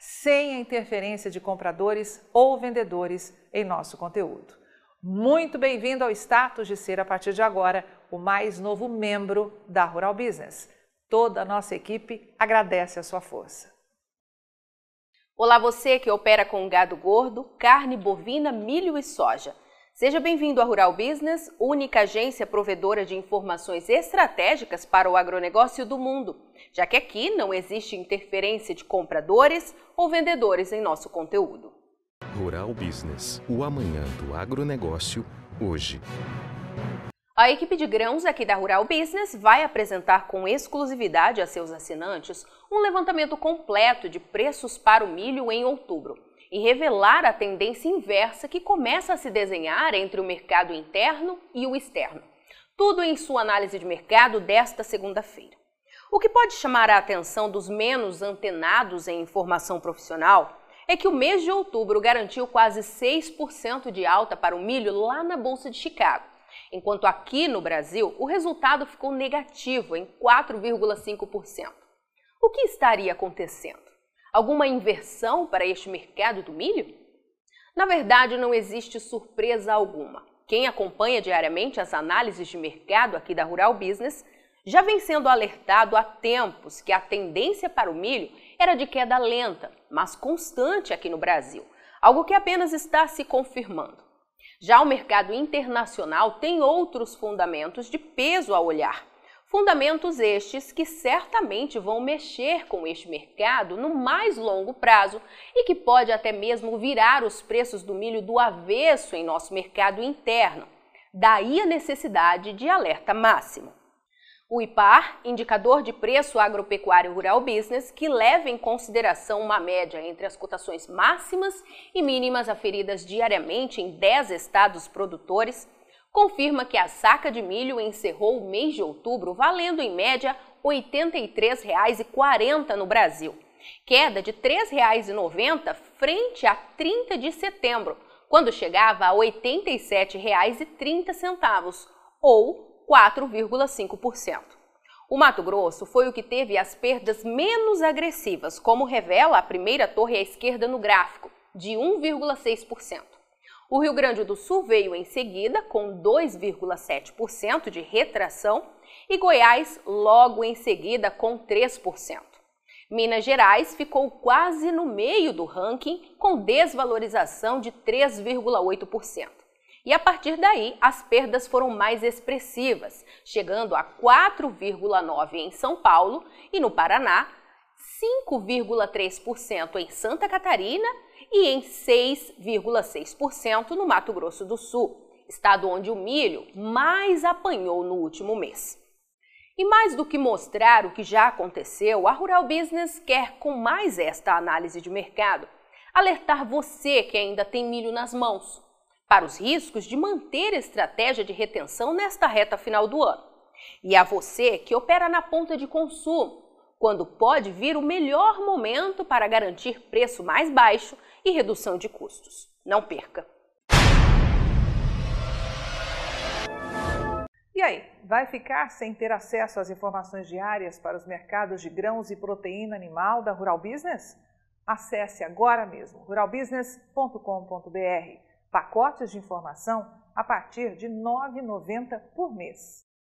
sem a interferência de compradores ou vendedores em nosso conteúdo. Muito bem-vindo ao status de ser, a partir de agora, o mais novo membro da Rural Business. Toda a nossa equipe agradece a sua força. Olá, você que opera com gado gordo, carne bovina, milho e soja. Seja bem-vindo à Rural Business, única agência provedora de informações estratégicas para o agronegócio do mundo, já que aqui não existe interferência de compradores ou vendedores em nosso conteúdo. Rural Business, o amanhã do agronegócio, hoje. A equipe de grãos aqui da Rural Business vai apresentar com exclusividade a seus assinantes um levantamento completo de preços para o milho em outubro e revelar a tendência inversa que começa a se desenhar entre o mercado interno e o externo. Tudo em sua análise de mercado desta segunda-feira. O que pode chamar a atenção dos menos antenados em informação profissional é que o mês de outubro garantiu quase 6% de alta para o milho lá na Bolsa de Chicago, enquanto aqui no Brasil o resultado ficou negativo em 4,5%. O que estaria acontecendo? Alguma inversão para este mercado do milho? Na verdade, não existe surpresa alguma. Quem acompanha diariamente as análises de mercado aqui da Rural Business já vem sendo alertado há tempos que a tendência para o milho era de queda lenta, mas constante aqui no Brasil, algo que apenas está se confirmando. Já o mercado internacional tem outros fundamentos de peso a olhar. Fundamentos estes que certamente vão mexer com este mercado no mais longo prazo e que pode até mesmo virar os preços do milho do avesso em nosso mercado interno. Daí a necessidade de alerta máximo. O IPAR, indicador de preço agropecuário rural business, que leva em consideração uma média entre as cotações máximas e mínimas aferidas diariamente em 10 estados produtores, confirma que a saca de milho encerrou o mês de outubro valendo em média R$ 83,40 no Brasil, queda de R$ 3,90 frente a 30 de setembro, quando chegava a R$ 87,30, ou 4,5%. O Mato Grosso foi o que teve as perdas menos agressivas, como revela a primeira torre à esquerda no gráfico, de 1,6%. O Rio Grande do Sul veio em seguida, com 2,7% de retração, e Goiás logo em seguida, com 3%. Minas Gerais ficou quase no meio do ranking, com desvalorização de 3,8%. E a partir daí, as perdas foram mais expressivas, chegando a 4,9% em São Paulo e no Paraná, 5,3% em Santa Catarina e em 6,6% no Mato Grosso do Sul, estado onde o milho mais apanhou no último mês. E mais do que mostrar o que já aconteceu, a Rural Business quer, com mais esta análise de mercado, alertar você que ainda tem milho nas mãos para os riscos de manter estratégia de retenção nesta reta final do ano. E a você que opera na ponta de consumo, quando pode vir o melhor momento para garantir preço mais baixo e redução de custos. Não perca! E aí, vai ficar sem ter acesso às informações diárias para os mercados de grãos e proteína animal da Rural Business? Acesse agora mesmo ruralbusiness.com.br. Pacotes de informação a partir de R$ 9,90 por mês.